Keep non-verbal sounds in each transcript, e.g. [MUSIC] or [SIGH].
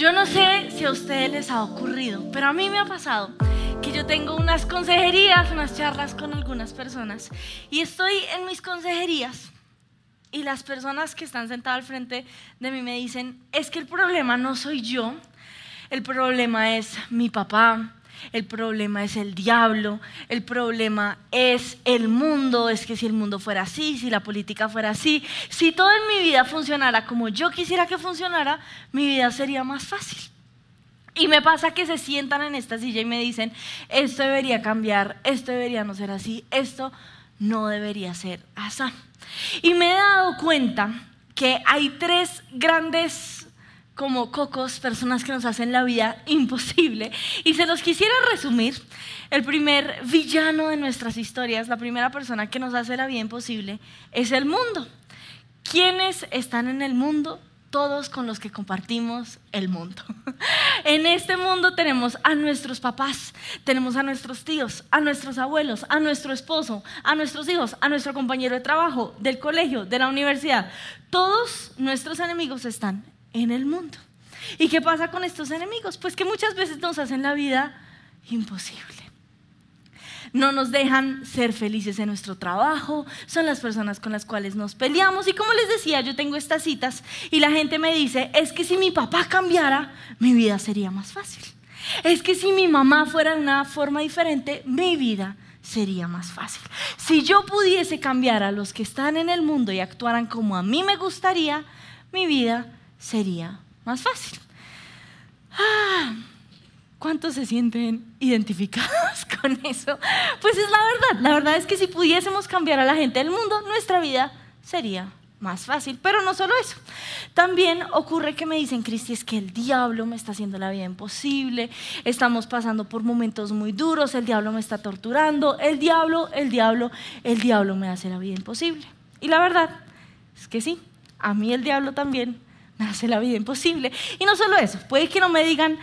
Yo no sé si a ustedes les ha ocurrido, pero a mí me ha pasado que yo tengo unas consejerías, unas charlas con algunas personas y estoy en mis consejerías y las personas que están sentadas al frente de mí me dicen, es que el problema no soy yo, el problema es mi papá, el problema es el diablo, el problema es el mundo, es que si el mundo fuera así, si la política fuera así, si todo en mi vida funcionara como yo quisiera que funcionara, mi vida sería más fácil. Y me pasa que se sientan en esta silla y me dicen, esto debería cambiar, esto debería no ser así, esto no debería ser así. Y me he dado cuenta que hay tres grandes como cocos, personas que nos hacen la vida imposible. Y se los quisiera resumir. El primer villano de nuestras historias, la primera persona que nos hace la vida imposible, es el mundo. ¿Quiénes están en el mundo? todos con los que compartimos el mundo. [LAUGHS] En este mundo tenemos a nuestros papás, tenemos a nuestros tíos, a nuestros abuelos, a nuestro esposo, a nuestros hijos, a nuestro compañero de trabajo, del colegio, de la universidad. Todos nuestros enemigos están en el mundo. ¿Y qué pasa con estos enemigos? Pues que muchas veces nos hacen la vida imposible no nos dejan ser felices en nuestro trabajo, son las personas con las cuales nos peleamos. Y como les decía, yo tengo estas citas y la gente me dice, es que si mi papá cambiara, mi vida sería más fácil. Es que si mi mamá fuera de una forma diferente, mi vida sería más fácil. Si yo pudiese cambiar a los que están en el mundo y actuaran como a mí me gustaría, mi vida sería más fácil. Ah, ¿Cuántos se sienten identificados [LAUGHS] con eso? Pues es la verdad. La verdad es que si pudiésemos cambiar a la gente del mundo, nuestra vida sería más fácil. Pero no solo eso. También ocurre que me dicen, Cristi, es que el diablo me está haciendo la vida imposible. Estamos pasando por momentos muy duros. El diablo me está torturando. El diablo, el diablo, el diablo me hace la vida imposible. Y la verdad es que sí, a mí el diablo también me [LAUGHS] hace la vida imposible. Y no solo eso, puede que no me digan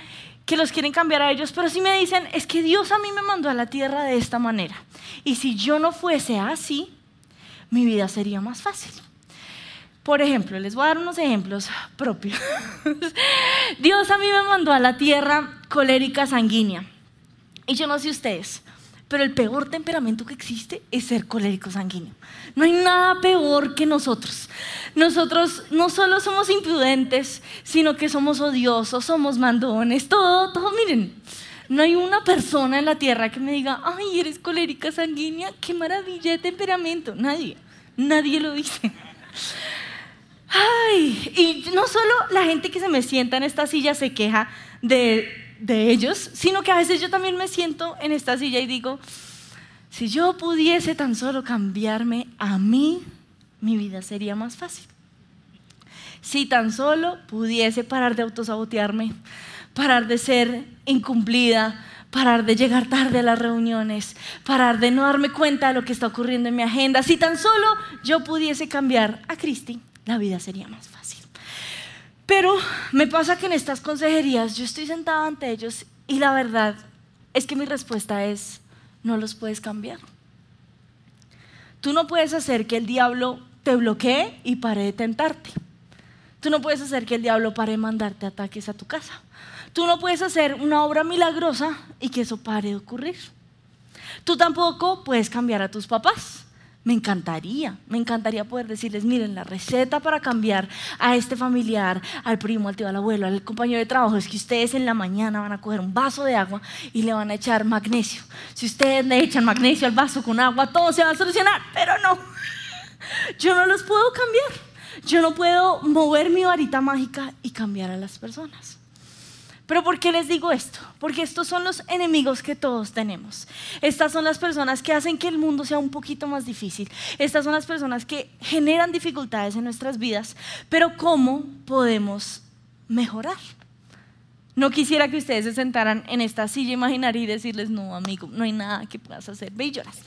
que los quieren cambiar a ellos, pero si me dicen, es que Dios a mí me mandó a la tierra de esta manera. Y si yo no fuese así, mi vida sería más fácil. Por ejemplo, les voy a dar unos ejemplos propios. [LAUGHS] Dios a mí me mandó a la tierra colérica sanguínea. Y yo no sé ustedes, pero el peor temperamento que existe es ser colérico sanguíneo. No hay nada peor que nosotros. Nosotros no solo somos imprudentes, sino que somos odiosos, somos mandones, todo, todo. Miren, no hay una persona en la tierra que me diga, ay, eres colérica sanguínea, qué maravilla de temperamento. Nadie, nadie lo dice. Ay, y no solo la gente que se me sienta en esta silla se queja de de ellos, sino que a veces yo también me siento en esta silla y digo, si yo pudiese tan solo cambiarme a mí, mi vida sería más fácil. Si tan solo pudiese parar de autosabotearme, parar de ser incumplida, parar de llegar tarde a las reuniones, parar de no darme cuenta de lo que está ocurriendo en mi agenda, si tan solo yo pudiese cambiar a Cristi, la vida sería más fácil. Pero me pasa que en estas consejerías yo estoy sentada ante ellos y la verdad es que mi respuesta es, no los puedes cambiar. Tú no puedes hacer que el diablo te bloquee y pare de tentarte. Tú no puedes hacer que el diablo pare de mandarte ataques a tu casa. Tú no puedes hacer una obra milagrosa y que eso pare de ocurrir. Tú tampoco puedes cambiar a tus papás. Me encantaría, me encantaría poder decirles, miren, la receta para cambiar a este familiar, al primo, al tío, al abuelo, al compañero de trabajo, es que ustedes en la mañana van a coger un vaso de agua y le van a echar magnesio. Si ustedes le echan magnesio al vaso con agua, todo se va a solucionar, pero no. [LAUGHS] Yo no los puedo cambiar. Yo no puedo mover mi varita mágica y cambiar a las personas. Pero ¿por qué les digo esto? Porque estos son los enemigos que todos tenemos. Estas son las personas que hacen que el mundo sea un poquito más difícil. Estas son las personas que generan dificultades en nuestras vidas. Pero ¿cómo podemos mejorar? No quisiera que ustedes se sentaran en esta silla imaginaria y decirles, no, amigo, no hay nada que puedas hacer. Ve y lloras.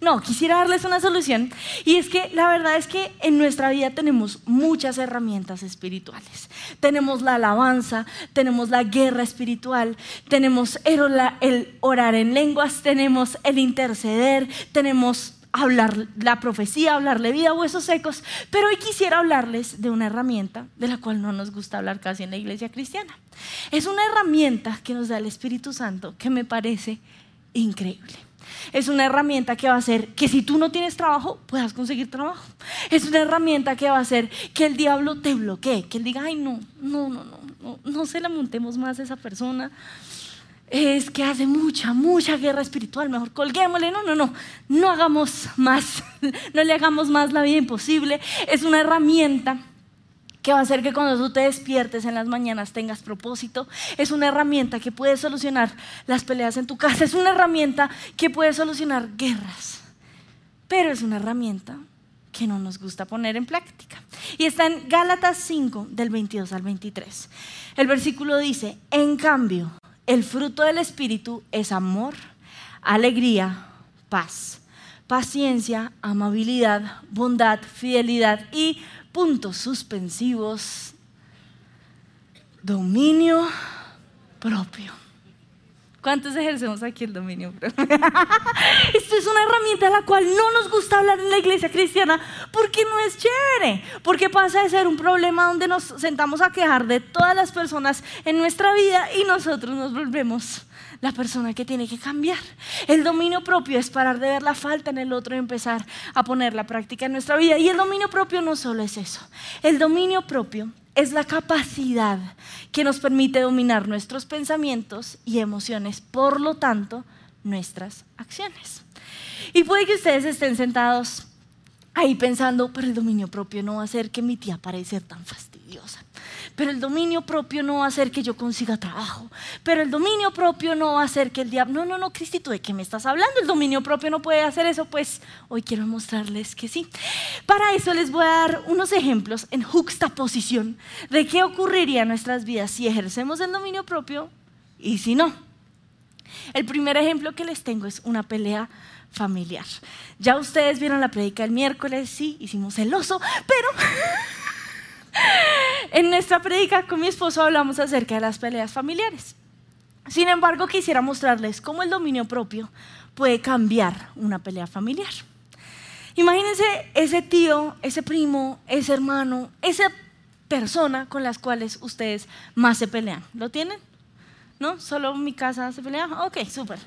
No, quisiera darles una solución y es que la verdad es que en nuestra vida tenemos muchas herramientas espirituales. Tenemos la alabanza, tenemos la guerra espiritual, tenemos el orar en lenguas, tenemos el interceder, tenemos hablar la profecía, hablarle vida huesos secos, pero hoy quisiera hablarles de una herramienta de la cual no nos gusta hablar casi en la iglesia cristiana. Es una herramienta que nos da el Espíritu Santo que me parece increíble. Es una herramienta que va a hacer que si tú no tienes trabajo, puedas conseguir trabajo. Es una herramienta que va a hacer que el diablo te bloquee, que él diga, ay, no, no, no, no, no, no se la montemos más a esa persona es que hace mucha, mucha guerra espiritual, mejor colguémosle, no, no, no, no hagamos más, [LAUGHS] no le hagamos más la vida imposible. Es una herramienta que va a hacer que cuando tú te despiertes en las mañanas tengas propósito. Es una herramienta que puede solucionar las peleas en tu casa. Es una herramienta que puede solucionar guerras. Pero es una herramienta que no nos gusta poner en práctica. Y está en Gálatas 5, del 22 al 23. El versículo dice, en cambio, el fruto del Espíritu es amor, alegría, paz, paciencia, amabilidad, bondad, fidelidad y puntos suspensivos, dominio propio. ¿Cuántos ejercemos aquí el dominio propio? [LAUGHS] Esto es una herramienta a la cual no nos gusta hablar en la iglesia cristiana porque no es chévere, porque pasa de ser un problema donde nos sentamos a quejar de todas las personas en nuestra vida y nosotros nos volvemos la persona que tiene que cambiar. El dominio propio es parar de ver la falta en el otro y empezar a poner la práctica en nuestra vida. Y el dominio propio no solo es eso. El dominio propio es la capacidad que nos permite dominar nuestros pensamientos y emociones, por lo tanto, nuestras acciones. Y puede que ustedes estén sentados ahí pensando, pero el dominio propio no va a hacer que mi tía parezca tan fastidiosa. Pero el dominio propio no va a hacer que yo consiga trabajo. Pero el dominio propio no va a hacer que el diablo... No, no, no, Cristito, ¿de qué me estás hablando? El dominio propio no puede hacer eso. Pues hoy quiero mostrarles que sí. Para eso les voy a dar unos ejemplos en juxtaposición de qué ocurriría en nuestras vidas si ejercemos el dominio propio y si no. El primer ejemplo que les tengo es una pelea familiar. Ya ustedes vieron la predica el miércoles, sí, hicimos el oso, pero [LAUGHS] en nuestra predica con mi esposo hablamos acerca de las peleas familiares. Sin embargo, quisiera mostrarles cómo el dominio propio puede cambiar una pelea familiar. Imagínense ese tío, ese primo, ese hermano, esa persona con las cuales ustedes más se pelean. ¿Lo tienen? ¿No? ¿Solo mi casa se pelea? Ok, súper,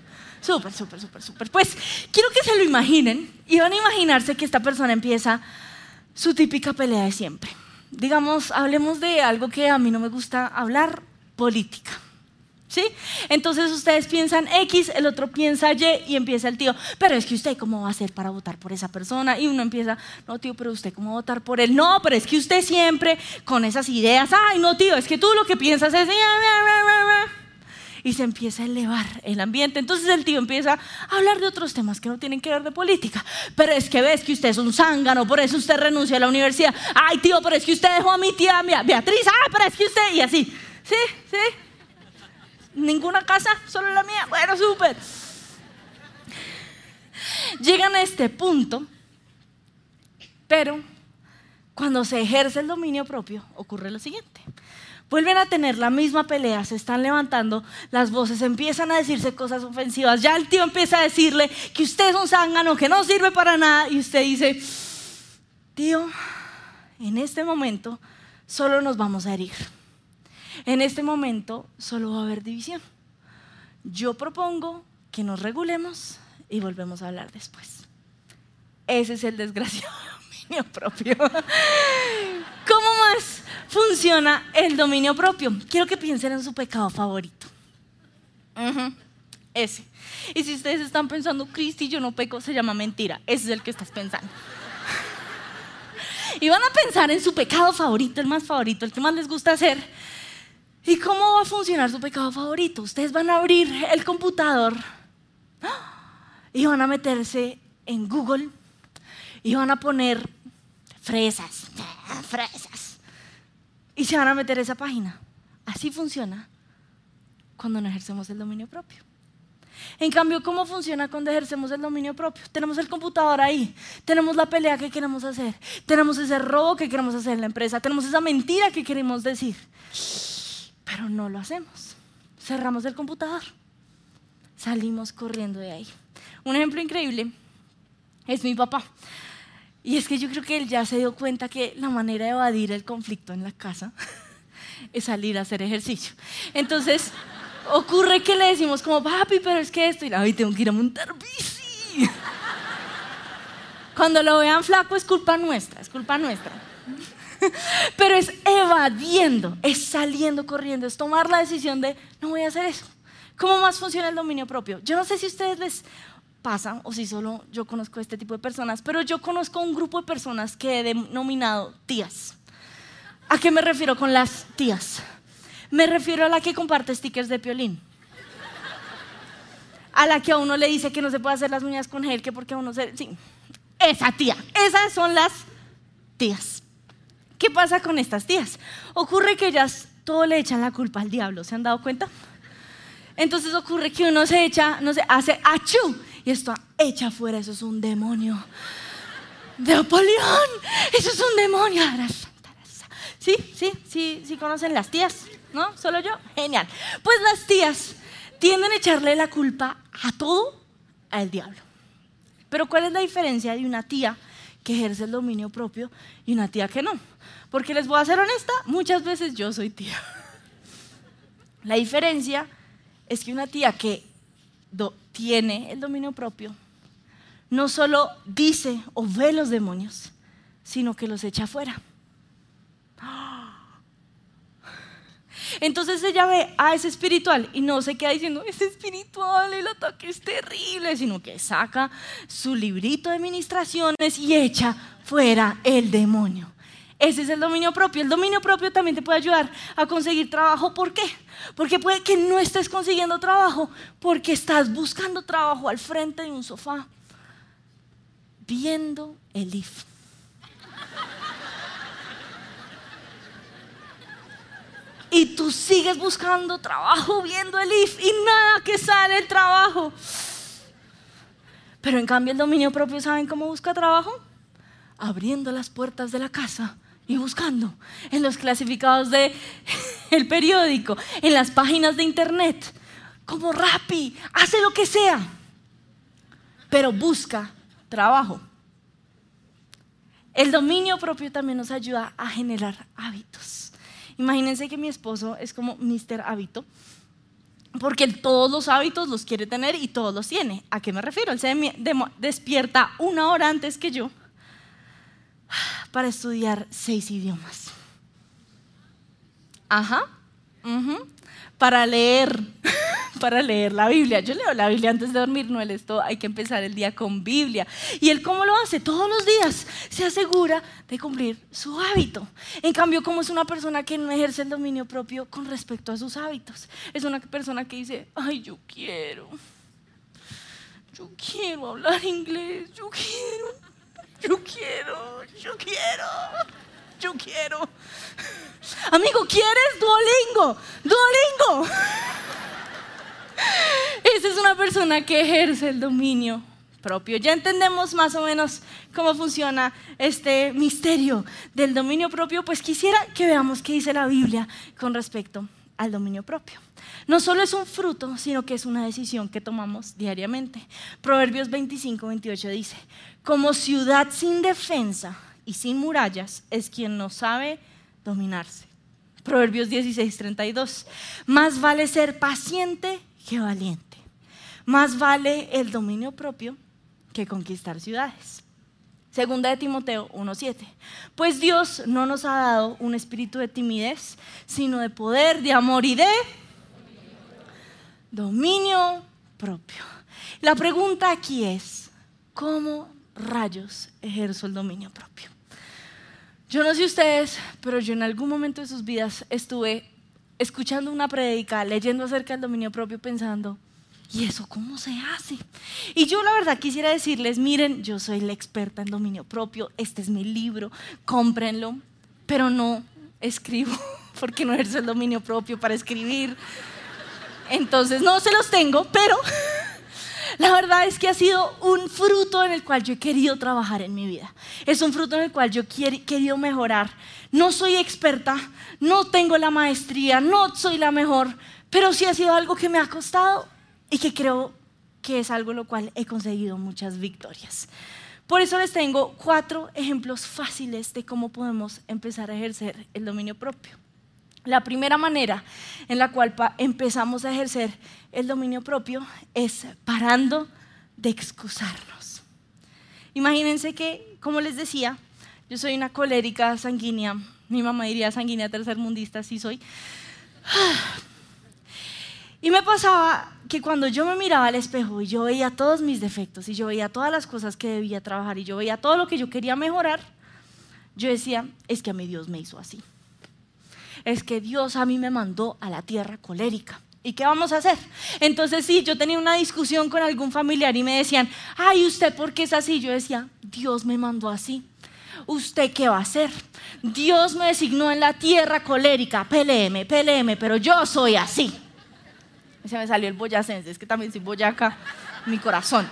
súper, súper, súper, súper. Pues quiero que se lo imaginen y van a imaginarse que esta persona empieza su típica pelea de siempre. Digamos, hablemos de algo que a mí no me gusta hablar, política. ¿Sí? Entonces ustedes piensan X, el otro piensa Y y empieza el tío, pero es que usted cómo va a hacer para votar por esa persona y uno empieza, no tío, pero usted cómo va a votar por él, no, pero es que usted siempre con esas ideas, ay no tío, es que tú lo que piensas es y se empieza a elevar el ambiente. Entonces el tío empieza a hablar de otros temas que no tienen que ver de política. Pero es que ves que usted es un zángano, por eso usted renuncia a la universidad. Ay, tío, pero es que usted dejó a mi tía Beatriz. Ay, pero es que usted. Y así. Sí, sí. Ninguna casa, solo la mía. Bueno, súper. Llegan a este punto, pero cuando se ejerce el dominio propio ocurre lo siguiente vuelven a tener la misma pelea, se están levantando las voces, empiezan a decirse cosas ofensivas. Ya el tío empieza a decirle que usted es un zángano, que no sirve para nada. Y usted dice, tío, en este momento solo nos vamos a herir. En este momento solo va a haber división. Yo propongo que nos regulemos y volvemos a hablar después. Ese es el desgraciado [LAUGHS] dominio propio. ¿Cómo más funciona el dominio propio? Quiero que piensen en su pecado favorito. Ese. Y si ustedes están pensando, Cristi, yo no peco, se llama mentira. Ese es el que estás pensando. y van a pensar en su pecado favorito, el más favorito, el que más les gusta hacer. ¿Y cómo va a funcionar su pecado favorito? Ustedes van a abrir el computador y van a meterse en Google y van a poner fresas, fresas. Y se van a meter esa página. Así funciona cuando no ejercemos el dominio propio. En cambio, ¿cómo funciona cuando ejercemos el dominio propio? Tenemos el computador ahí, tenemos la pelea que queremos hacer, tenemos ese robo que queremos hacer en la empresa, tenemos esa mentira que queremos decir, pero no lo hacemos. Cerramos el computador, salimos corriendo de ahí. Un ejemplo increíble es mi papá. Y es que yo creo que él ya se dio cuenta que la manera de evadir el conflicto en la casa [LAUGHS] es salir a hacer ejercicio. Entonces, ocurre que le decimos como, papi, pero es que esto, y ay, tengo que ir a montar bici. [LAUGHS] Cuando lo vean flaco es culpa nuestra, es culpa nuestra. [LAUGHS] Pero es evadiendo, es saliendo corriendo, es tomar la decisión de, no voy a hacer eso. ¿Cómo más funciona el dominio propio? Yo no sé si ustedes les pasa o si solo yo conozco este tipo de personas, pero yo conozco un grupo de personas que he denominado tías. ¿A qué me refiero con las tías? Me refiero a la que comparte stickers de piolín. A la que a uno le dice que no se puede hacer las uñas con gel, que porque a uno se... Sí, esa tía. Esas son las tías. ¿Qué pasa con estas tías? Ocurre que ellas todo le echan la culpa al diablo, ¿se han dado cuenta? Entonces ocurre que uno se echa, no se hace achú y esto echa fuera, eso es un demonio. De Apolión, eso es un demonio. Sí, sí, sí, sí conocen las tías, ¿no? ¿Solo yo? Genial. Pues las tías tienden a echarle la culpa a todo al diablo. Pero ¿cuál es la diferencia de una tía que ejerce el dominio propio y una tía que no? Porque les voy a ser honesta, muchas veces yo soy tía. [LAUGHS] La diferencia es que una tía que tiene el dominio propio no solo dice o ve los demonios, sino que los echa afuera. [GASPS] Entonces ella ve, a ese espiritual y no se queda diciendo, es espiritual, el ataque es terrible, sino que saca su librito de administraciones y echa fuera el demonio. Ese es el dominio propio. El dominio propio también te puede ayudar a conseguir trabajo. ¿Por qué? Porque puede que no estés consiguiendo trabajo porque estás buscando trabajo al frente de un sofá viendo el IF. Y tú sigues buscando trabajo viendo el IF y nada que sale el trabajo. Pero en cambio el dominio propio, ¿saben cómo busca trabajo? Abriendo las puertas de la casa y buscando en los clasificados de [LAUGHS] el periódico, en las páginas de internet, como Rappi, hace lo que sea, pero busca trabajo. El dominio propio también nos ayuda a generar hábitos. Imagínense que mi esposo es como Mr. Hábito, porque él todos los hábitos los quiere tener y todos los tiene. ¿A qué me refiero? Él se despierta una hora antes que yo para estudiar seis idiomas. Ajá. Para leer [LAUGHS] para leer la Biblia. Yo leo la Biblia antes de dormir, no él esto, hay que empezar el día con Biblia. ¿Y él cómo lo hace? Todos los días se asegura de cumplir su hábito. En cambio, como es una persona que no ejerce el dominio propio con respecto a sus hábitos, es una persona que dice, ay, yo quiero, yo quiero hablar inglés, yo quiero, yo quiero, yo quiero, yo quiero. Amigo, ¿quieres Duolingo? Duolingo. Esa es una persona que ejerce el dominio propio. Ya entendemos más o menos cómo funciona este misterio del dominio propio, pues quisiera que veamos qué dice la Biblia con respecto al dominio propio. No solo es un fruto, sino que es una decisión que tomamos diariamente. Proverbios 25, 28 dice, como ciudad sin defensa y sin murallas es quien no sabe dominarse. Proverbios 16, 32, más vale ser paciente qué valiente. Más vale el dominio propio que conquistar ciudades. Segunda de Timoteo 1.7. Pues Dios no nos ha dado un espíritu de timidez, sino de poder, de amor y de dominio propio. La pregunta aquí es, ¿cómo rayos ejerzo el dominio propio? Yo no sé ustedes, pero yo en algún momento de sus vidas estuve escuchando una predica, leyendo acerca del dominio propio, pensando, ¿y eso cómo se hace? Y yo la verdad quisiera decirles, miren, yo soy la experta en dominio propio, este es mi libro, cómprenlo, pero no escribo, [LAUGHS] porque no ejerzo el dominio propio para escribir. Entonces, no se los tengo, pero [LAUGHS] la verdad es que ha sido un fruto en el cual yo he querido trabajar en mi vida. Es un fruto en el cual yo he querido mejorar. No soy experta, no tengo la maestría, no soy la mejor, pero sí ha sido algo que me ha costado y que creo que es algo en lo cual he conseguido muchas victorias. Por eso les tengo cuatro ejemplos fáciles de cómo podemos empezar a ejercer el dominio propio. La primera manera en la cual empezamos a ejercer el dominio propio es parando de excusarnos. Imagínense que, como les decía, yo soy una colérica sanguínea, mi mamá diría sanguínea tercermundista, sí soy. [SIGHS] Y me pasaba que cuando yo me miraba al espejo y yo veía todos mis defectos y yo veía todas las cosas que debía trabajar y yo veía todo lo que yo quería mejorar, yo decía, es que a mí Dios me hizo así es que Dios a mí me mandó a la tierra colérica. ¿Y qué vamos a hacer? Entonces sí, yo tenía una discusión con algún familiar y me decían, ay, ¿usted por qué es así? Yo decía, Dios me mandó así. ¿Usted qué va a hacer? Dios me designó en la tierra colérica, peleeme, peleeme, pero yo soy así. Se me salió el boyacense, es que también soy boyaca, mi corazón.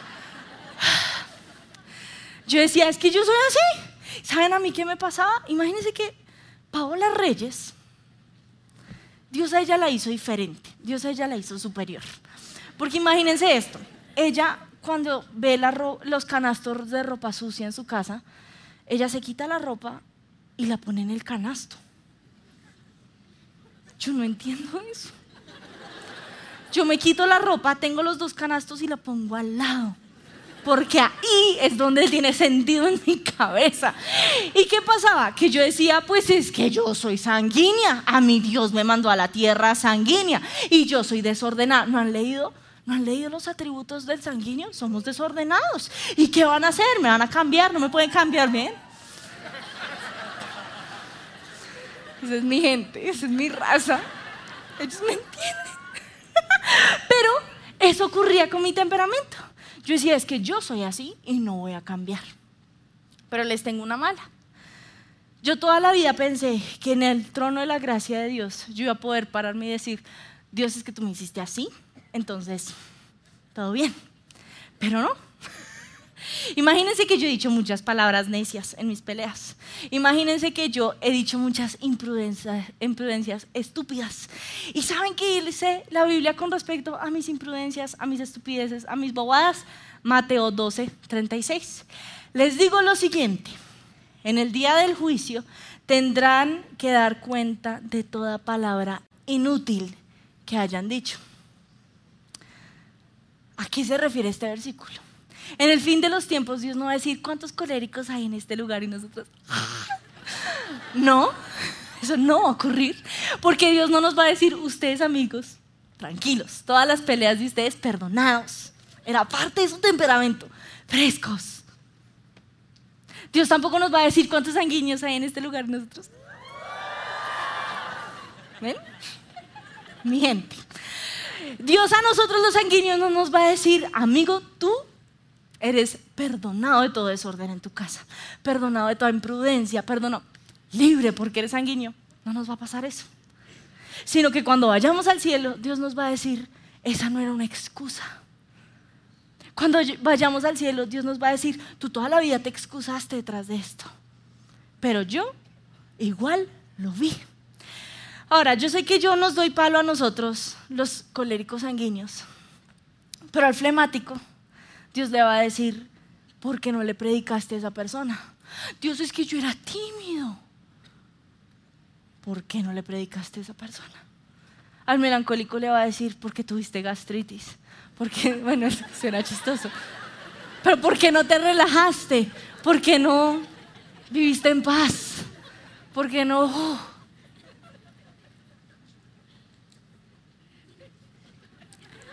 Yo decía, es que yo soy así. ¿Saben a mí qué me pasaba? Imagínense que Paola Reyes, Dios a ella la hizo diferente, Dios a ella la hizo superior. Porque imagínense esto, ella cuando ve los canastos de ropa sucia en su casa, ella se quita la ropa y la pone en el canasto. Yo no entiendo eso. Yo me quito la ropa, tengo los dos canastos y la pongo al lado porque ahí es donde tiene sentido en mi cabeza. ¿Y qué pasaba? Que yo decía, pues es que yo soy sanguínea, a mi Dios me mandó a la tierra sanguínea y yo soy desordenada. ¿No han leído? ¿No han leído los atributos del sanguíneo? Somos desordenados. ¿Y qué van a hacer? ¿Me van a cambiar? ¿No me pueden cambiar bien? Esa es mi gente, esa es mi raza. Ellos me entienden. Pero eso ocurría con mi temperamento. Yo decía, es que yo soy así y no voy a cambiar. Pero les tengo una mala. Yo toda la vida pensé que en el trono de la gracia de Dios yo iba a poder pararme y decir, Dios es que tú me hiciste así, entonces todo bien. Pero no. Imagínense que yo he dicho muchas palabras necias en mis peleas. Imagínense que yo he dicho muchas imprudencias, estúpidas. ¿Y saben qué dice la Biblia con respecto a mis imprudencias, a mis estupideces, a mis bobadas? Mateo 12, 36. Les digo lo siguiente, en el día del juicio tendrán que dar cuenta de toda palabra inútil que hayan dicho. ¿A qué se refiere este versículo? En el fin de los tiempos Dios no va a decir cuántos coléricos hay en este lugar y nosotros... [LAUGHS] No, eso no va a ocurrir, porque Dios no nos va a decir, ustedes amigos, tranquilos, todas las peleas de ustedes perdonados. Era parte de su temperamento, frescos. Dios tampoco nos va a decir cuántos sanguíneos hay en este lugar y nosotros. ¿Ven? Mi gente. Dios a nosotros los sanguíneos no nos va a decir, amigo, tú Eres perdonado de todo desorden en tu casa, perdonado de toda imprudencia, perdonado, libre porque eres sanguíneo. No nos va a pasar eso. Sino que cuando vayamos al cielo, Dios nos va a decir, esa no era una excusa. Cuando vayamos al cielo, Dios nos va a decir, tú toda la vida te excusaste detrás de esto. Pero yo igual lo vi. Ahora, yo sé que yo nos doy palo a nosotros, los coléricos sanguíneos, pero al flemático Dios le va a decir, ¿por qué no le predicaste a esa persona? Dios es que yo era tímido. ¿Por qué no le predicaste a esa persona? Al melancólico le va a decir, ¿por qué tuviste gastritis? Porque, [LAUGHS] bueno, será chistoso. Pero ¿por qué no te relajaste? ¿Por qué no viviste en paz? ¿Por qué no?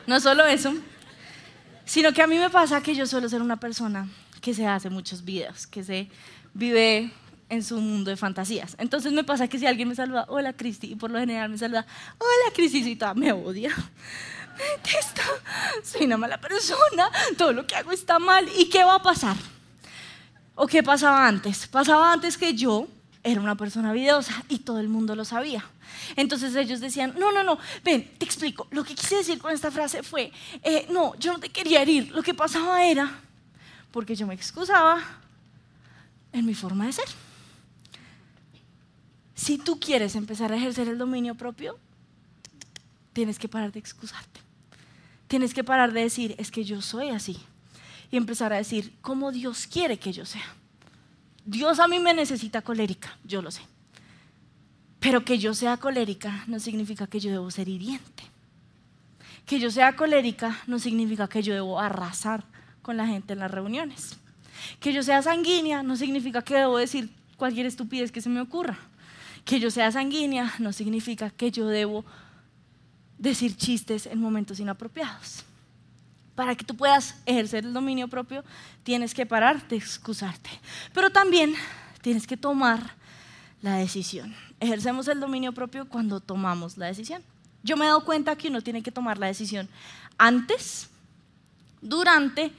No solo eso, Sino que a mí me pasa que yo suelo ser una persona que se hace muchos videos, que se vive en su mundo de fantasías. Entonces me pasa que si alguien me saluda, hola Cristi, y por lo general me saluda, hola Cristi, me odia, me soy una mala persona, todo lo que hago está mal. ¿Y qué va a pasar? ¿O qué pasaba antes? Pasaba antes que yo era una persona videosa y todo el mundo lo sabía. Entonces ellos decían, no, no, no, ven, te explico. Lo que quise decir con esta frase fue, eh, no, yo no te quería herir. Lo que pasaba era, porque yo me excusaba en mi forma de ser. Si tú quieres empezar a ejercer el dominio propio, tienes que parar de excusarte. Tienes que parar de decir, es que yo soy así. y empezar a decir cómo Dios quiere que yo sea. Dios a mí me necesita colérica, yo lo sé. Pero que yo sea colérica no significa que yo debo ser hiriente. Que yo sea colérica no significa que yo debo arrasar con la gente en las reuniones. Que yo sea sanguínea no significa que debo decir cualquier estupidez que se me ocurra. Que yo sea sanguínea no significa que yo debo decir chistes en momentos inapropiados. Para que tú puedas ejercer el dominio propio, tienes que pararte, excusarte. Pero también tienes que tomar la decisión. Ejercemos el dominio propio cuando tomamos la decisión. Yo me he dado cuenta que uno tiene que tomar la decisión antes, durante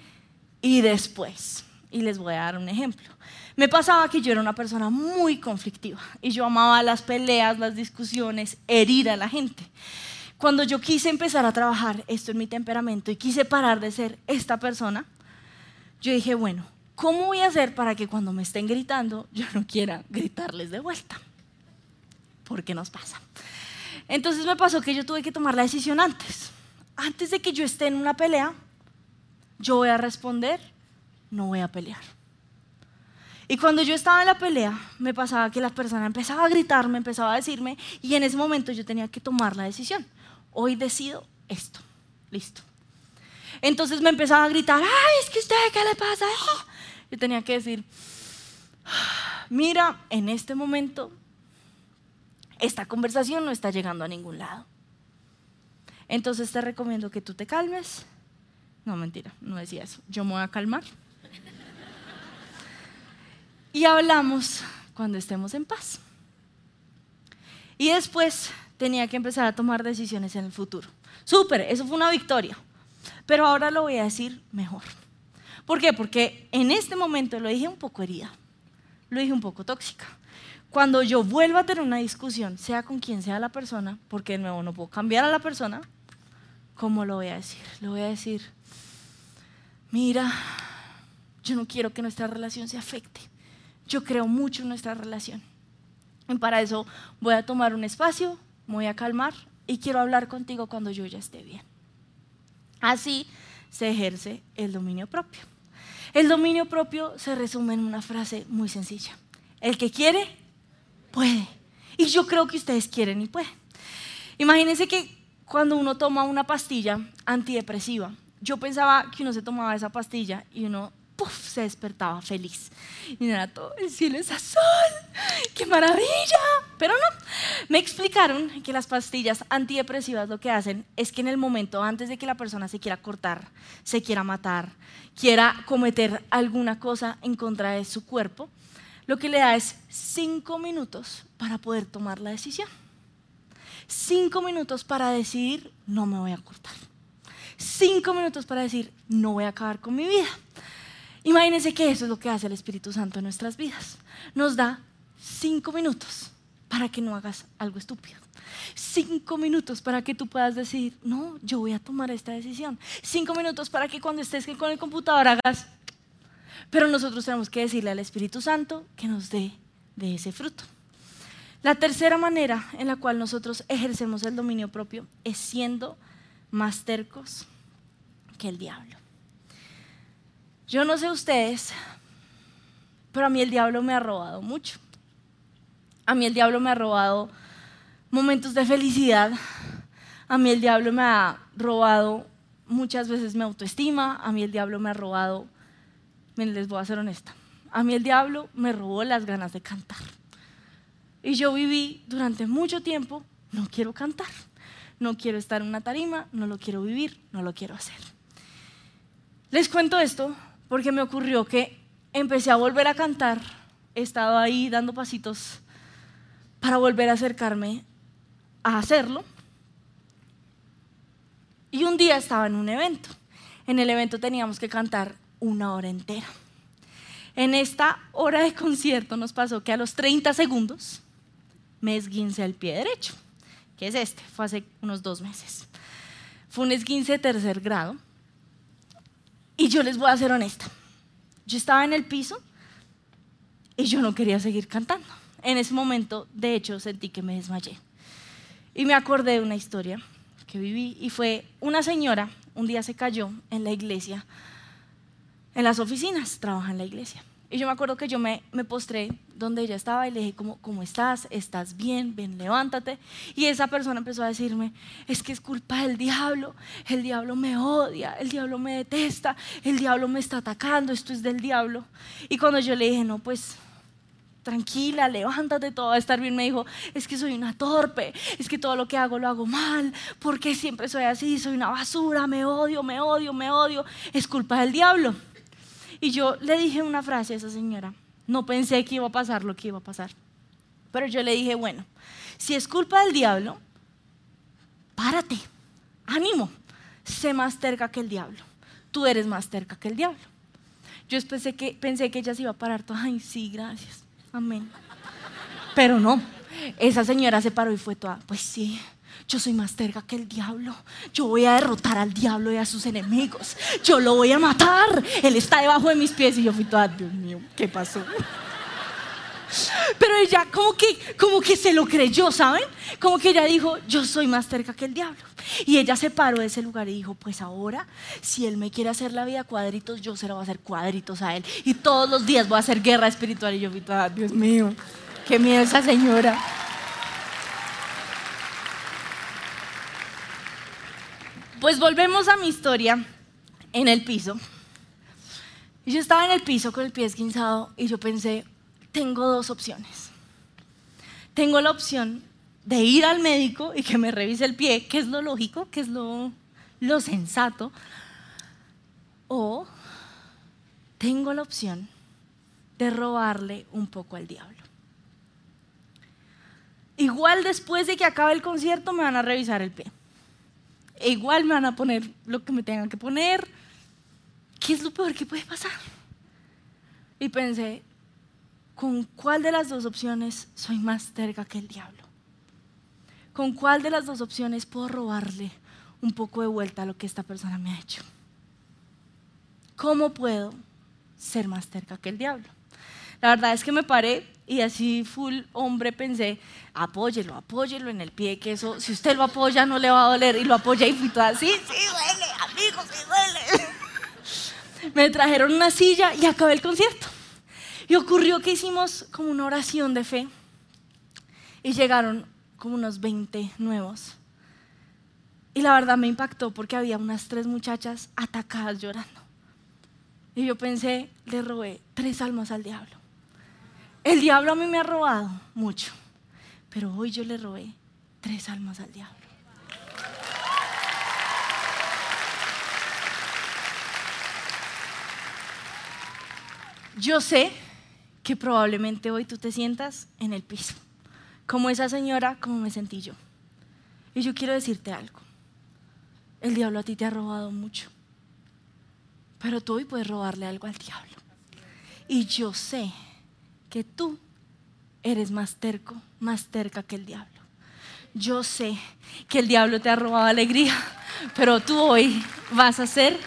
y después. Y les voy a dar un ejemplo. Me pasaba que yo era una persona muy conflictiva y yo amaba las peleas, las discusiones, herir a la gente. Cuando yo quise empezar a trabajar esto en mi temperamento y quise parar de ser esta persona, yo dije, bueno, ¿cómo voy a hacer para que cuando me estén gritando yo no quiera gritarles de vuelta? ¿Por qué nos pasa? Entonces me pasó que yo tuve que tomar la decisión antes. Antes de que yo esté en una pelea, yo voy a responder, no voy a pelear. Y cuando yo estaba en la pelea, me pasaba que la persona empezaba a gritarme, empezaba a decirme, y en ese momento yo tenía que tomar la decisión hoy decido esto. Listo. Entonces me empezaba a gritar, ay, es que usted, ¿qué le pasa? Yo tenía que decir, mira, en este momento esta conversación no está llegando a ningún lado. Entonces te recomiendo que tú te calmes. No, mentira, no decía eso. Yo me voy a calmar. Y hablamos cuando estemos en paz. Y después tenía que empezar a tomar decisiones en el futuro. Súper, eso fue una victoria. Pero ahora lo voy a decir mejor. ¿Por qué? Porque en este momento lo dije un poco herida, lo dije un poco tóxica. Cuando yo vuelva a tener una discusión, sea con quien sea la persona, porque de nuevo no puedo cambiar a la persona, ¿cómo lo voy a decir? Lo voy a decir, mira, yo no quiero que nuestra relación se afecte. Yo creo mucho en nuestra relación. Y para eso voy a tomar un espacio, voy a calmar y quiero hablar contigo cuando yo ya esté bien. Así se ejerce el dominio propio. El dominio propio se resume en una frase muy sencilla. El que quiere, puede. Y yo creo que ustedes quieren y pueden. Imagínense que cuando uno toma una pastilla antidepresiva, yo pensaba que uno se tomaba esa pastilla y uno ¡puf! se despertaba feliz. Y era todo, el cielo es azul, ¡qué maravilla! Pero no, me explicaron que las pastillas antidepresivas lo que hacen es que en el momento antes de que la persona se quiera cortar, se quiera matar, quiera cometer alguna cosa en contra de su cuerpo, lo que le da es cinco minutos para poder tomar la decisión. Cinco minutos para decidir, no me voy a cortar. Cinco minutos para decir, no voy a acabar con mi vida. Imagínense que eso es lo que hace el Espíritu Santo en nuestras vidas. Nos da cinco minutos para que no hagas algo estúpido. Cinco minutos para que tú puedas decir, no, yo voy a tomar esta decisión. Cinco minutos para que cuando estés con el computador hagas. Pero nosotros tenemos que decirle al Espíritu Santo que nos dé de ese fruto. La tercera manera en la cual nosotros ejercemos el dominio propio es siendo más tercos que el diablo. Yo no sé ustedes, pero a mí el diablo me ha robado mucho. A mí el diablo me ha robado momentos de felicidad. A mí el diablo me ha robado muchas veces mi autoestima. A mí el diablo me ha robado, les voy a ser honesta, a mí el diablo me robó las ganas de cantar. Y yo viví durante mucho tiempo, no quiero cantar, no quiero estar en una tarima, no lo quiero vivir, no lo quiero hacer. Les cuento esto porque me ocurrió que empecé a volver a cantar, he estado ahí dando pasitos para volver a acercarme a hacerlo. Y un día estaba en un evento. En el evento teníamos que cantar una hora entera. En esta hora de concierto nos pasó que a los 30 segundos me esguince el pie derecho, que es este, fue hace unos dos meses. Fue un esguince de tercer grado y yo les voy a ser honesta. Yo estaba en el piso y yo no quería seguir cantando. En ese momento, de hecho, sentí que me desmayé. Y me acordé de una historia que viví y fue una señora, un día se cayó en la iglesia en las oficinas, trabaja en la iglesia. Y yo me acuerdo que yo me, me postré donde ella estaba y le dije, ¿cómo, ¿cómo estás? ¿Estás bien? Ven, levántate. Y esa persona empezó a decirme, es que es culpa del diablo, el diablo me odia, el diablo me detesta, el diablo me está atacando, esto es del diablo. Y cuando yo le dije, no, pues tranquila, levántate, todo va a estar bien. Me dijo, es que soy una torpe, es que todo lo que hago lo hago mal, porque siempre soy así, soy una basura, me odio, me odio, me odio, es culpa del diablo. Y yo le dije una frase a esa señora. No pensé que iba a pasar lo que iba a pasar. Pero yo le dije, bueno, si es culpa del diablo, párate, ánimo, sé más terca que el diablo. Tú eres más terca que el diablo. Yo pensé que, pensé que ella se iba a parar toda, ay, sí, gracias, amén. Pero no, esa señora se paró y fue toda, pues sí, yo soy más terca que el diablo. Yo voy a derrotar al diablo y a sus enemigos. Yo lo voy a matar. Él está debajo de mis pies y yo fui toda, Dios mío, ¿qué pasó? Pero ella como que, como que se lo creyó, ¿saben? Como que ella dijo, yo soy más terca que el diablo. Y ella se paró de ese lugar y dijo, pues ahora, si él me quiere hacer la vida cuadritos, yo se lo voy a hacer cuadritos a él. Y todos los días voy a hacer guerra espiritual. Y yo Dios mío, qué miedo esa señora. Pues volvemos a mi historia en el piso. Yo estaba en el piso con el pie esguinzado y yo pensé, tengo dos opciones. Tengo la opción de ir al médico y que me revise el pie, que es lo lógico, que es lo, lo sensato. O tengo la opción de robarle un poco al diablo. Igual después de que acabe el concierto me van a revisar el pie. E igual me van a poner lo que me tengan que poner. ¿Qué es lo peor que puede pasar? Y pensé, ¿con cuál de las dos opciones soy más terca que el diablo? ¿Con cuál de las dos opciones puedo robarle un poco de vuelta a lo que esta persona me ha hecho? ¿Cómo puedo ser más terca que el diablo? La verdad es que me paré y así full hombre pensé, apóyelo, apóyelo en el pie, que eso, si usted lo apoya no le va a doler. Y lo apoyé y fui toda, sí, sí duele, amigo, sí duele. [LAUGHS] Me trajeron una silla y acabé el concierto. Y ocurrió que hicimos como una oración de fe y llegaron como unos 20 nuevos. Y la verdad me impactó porque había unas tres muchachas atacadas llorando. Y yo pensé, le robé tres almas al diablo. El diablo a mí me ha robado mucho, pero hoy yo le robé tres almas al diablo. Yo sé que probablemente hoy tú te sientas en el piso, como esa señora, como me sentí yo. Y yo quiero decirte algo. El diablo a ti te ha robado mucho, pero tú hoy puedes robarle algo al diablo. Y yo sé que tú eres más terco, más terca que el diablo. Yo sé que el diablo te ha robado alegría, pero tú hoy vas a ser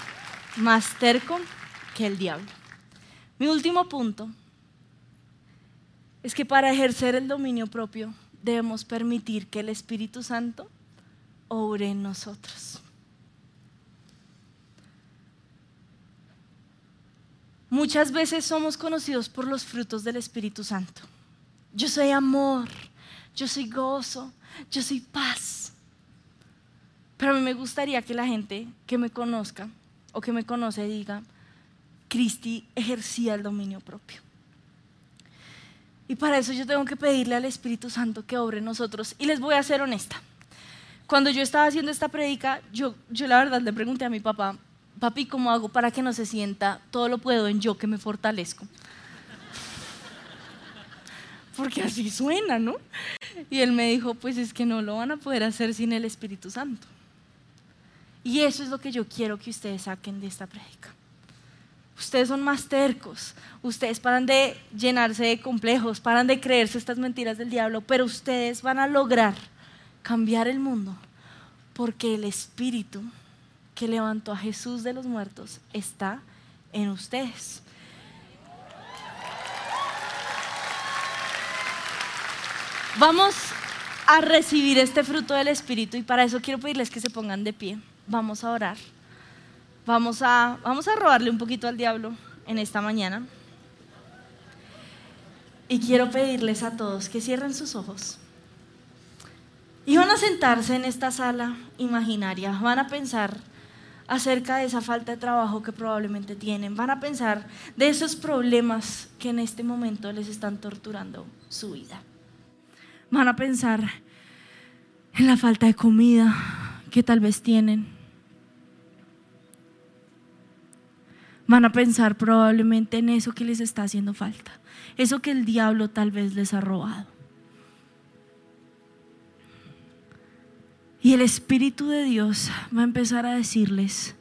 más terco que el diablo. Mi último punto es que para ejercer el dominio propio debemos permitir que el Espíritu Santo obre en nosotros. Muchas veces somos conocidos por los frutos del Espíritu Santo. Yo soy amor, yo soy gozo, yo soy paz. Pero a mí me gustaría que la gente que me conozca o que me conoce diga, Cristi ejercía el dominio propio. Y para eso yo tengo que pedirle al Espíritu Santo que obre en nosotros. Y les voy a ser honesta. Cuando yo estaba haciendo esta predica, yo, yo la verdad le pregunté a mi papá, papi, ¿cómo hago para que no se sienta todo lo puedo en yo que me fortalezco? Porque así suena, ¿no? Y él me dijo, pues es que no lo van a poder hacer sin el Espíritu Santo. Y eso es lo que yo quiero que ustedes saquen de esta prédica. Ustedes son más tercos, ustedes paran de llenarse de complejos, paran de creerse estas mentiras del diablo, pero ustedes van a lograr cambiar el mundo porque el Espíritu que levantó a Jesús de los muertos está en ustedes. Vamos a recibir este fruto del Espíritu y para eso quiero pedirles que se pongan de pie. Vamos a orar. Vamos a, vamos a robarle un poquito al diablo en esta mañana. Y quiero pedirles a todos que cierren sus ojos. Y van a sentarse en esta sala imaginaria, van a pensar acerca de esa falta de trabajo que probablemente tienen, van a pensar de esos problemas que en este momento les están torturando su vida. Van a pensar en la falta de comida que tal vez tienen. Van a pensar probablemente en eso que les está haciendo falta, eso que el diablo tal vez les ha robado. Y el Espíritu de Dios va a empezar a decirles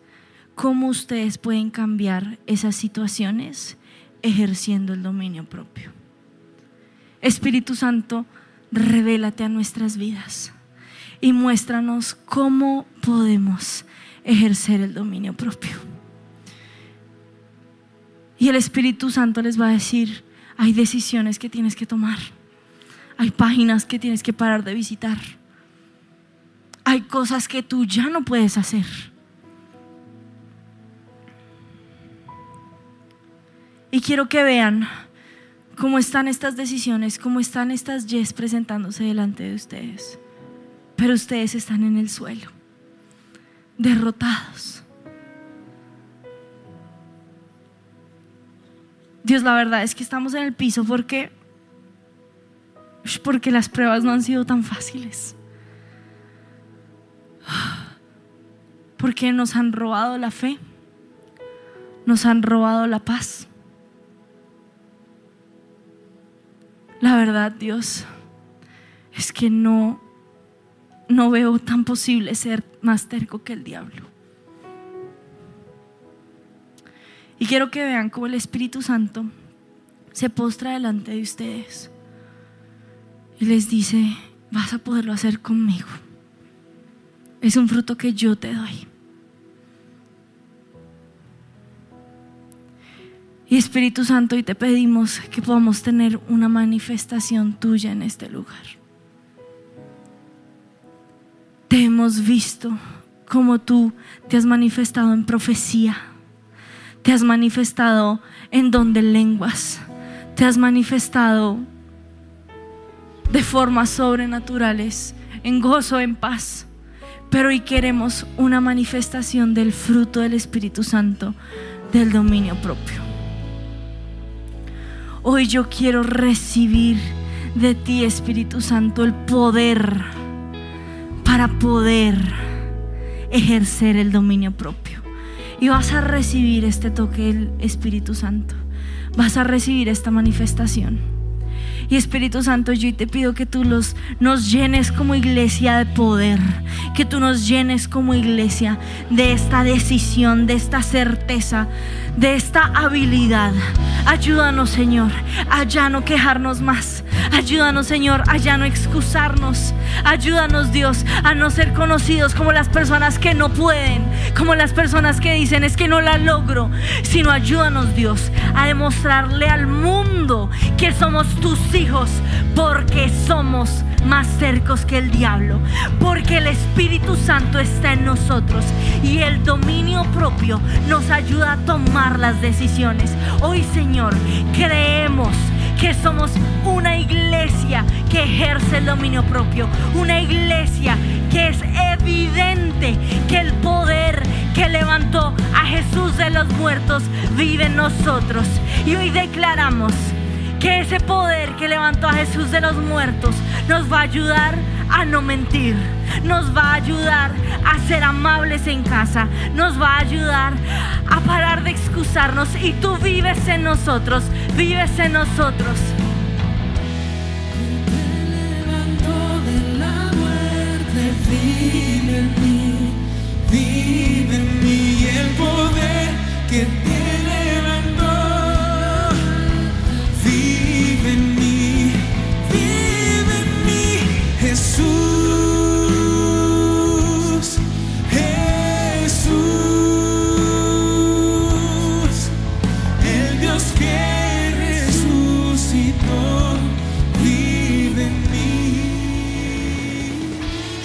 cómo ustedes pueden cambiar esas situaciones ejerciendo el dominio propio. Espíritu Santo, revélate a nuestras vidas y muéstranos cómo podemos ejercer el dominio propio. Y el Espíritu Santo les va a decir, hay decisiones que tienes que tomar, hay páginas que tienes que parar de visitar hay cosas que tú ya no puedes hacer. Y quiero que vean cómo están estas decisiones, cómo están estas yes presentándose delante de ustedes. Pero ustedes están en el suelo, derrotados. Dios, la verdad es que estamos en el piso porque porque las pruebas no han sido tan fáciles. Porque nos han robado la fe, nos han robado la paz. La verdad, Dios, es que no, no veo tan posible ser más terco que el diablo. Y quiero que vean cómo el Espíritu Santo se postra delante de ustedes y les dice, vas a poderlo hacer conmigo. Es un fruto que yo te doy. Y Espíritu Santo, y te pedimos que podamos tener una manifestación tuya en este lugar. Te hemos visto como tú te has manifestado en profecía, te has manifestado en don de lenguas, te has manifestado de formas sobrenaturales, en gozo, en paz. Pero hoy queremos una manifestación del fruto del Espíritu Santo, del dominio propio. Hoy yo quiero recibir de ti, Espíritu Santo, el poder para poder ejercer el dominio propio. Y vas a recibir este toque del Espíritu Santo. Vas a recibir esta manifestación. Y Espíritu Santo, yo te pido que tú los, nos llenes como iglesia de poder, que tú nos llenes como iglesia de esta decisión, de esta certeza, de esta habilidad. Ayúdanos, Señor, a ya no quejarnos más. Ayúdanos, Señor, a ya no excusarnos. Ayúdanos, Dios, a no ser conocidos como las personas que no pueden, como las personas que dicen es que no la logro, sino ayúdanos, Dios, a demostrarle al mundo que somos tus hijos, porque somos más cercos que el diablo, porque el Espíritu Santo está en nosotros y el dominio propio nos ayuda a tomar las decisiones. Hoy, Señor, creemos que somos una iglesia que ejerce el dominio propio, una iglesia que es evidente que el poder que levantó a Jesús de los muertos vive en nosotros. Y hoy declaramos que ese poder que levantó a Jesús de los muertos nos va a ayudar a no mentir, nos va a ayudar a ser amables en casa, nos va a ayudar a parar de excusarnos y tú vives en nosotros, vives en nosotros. Vive en mí, vive en mí el poder que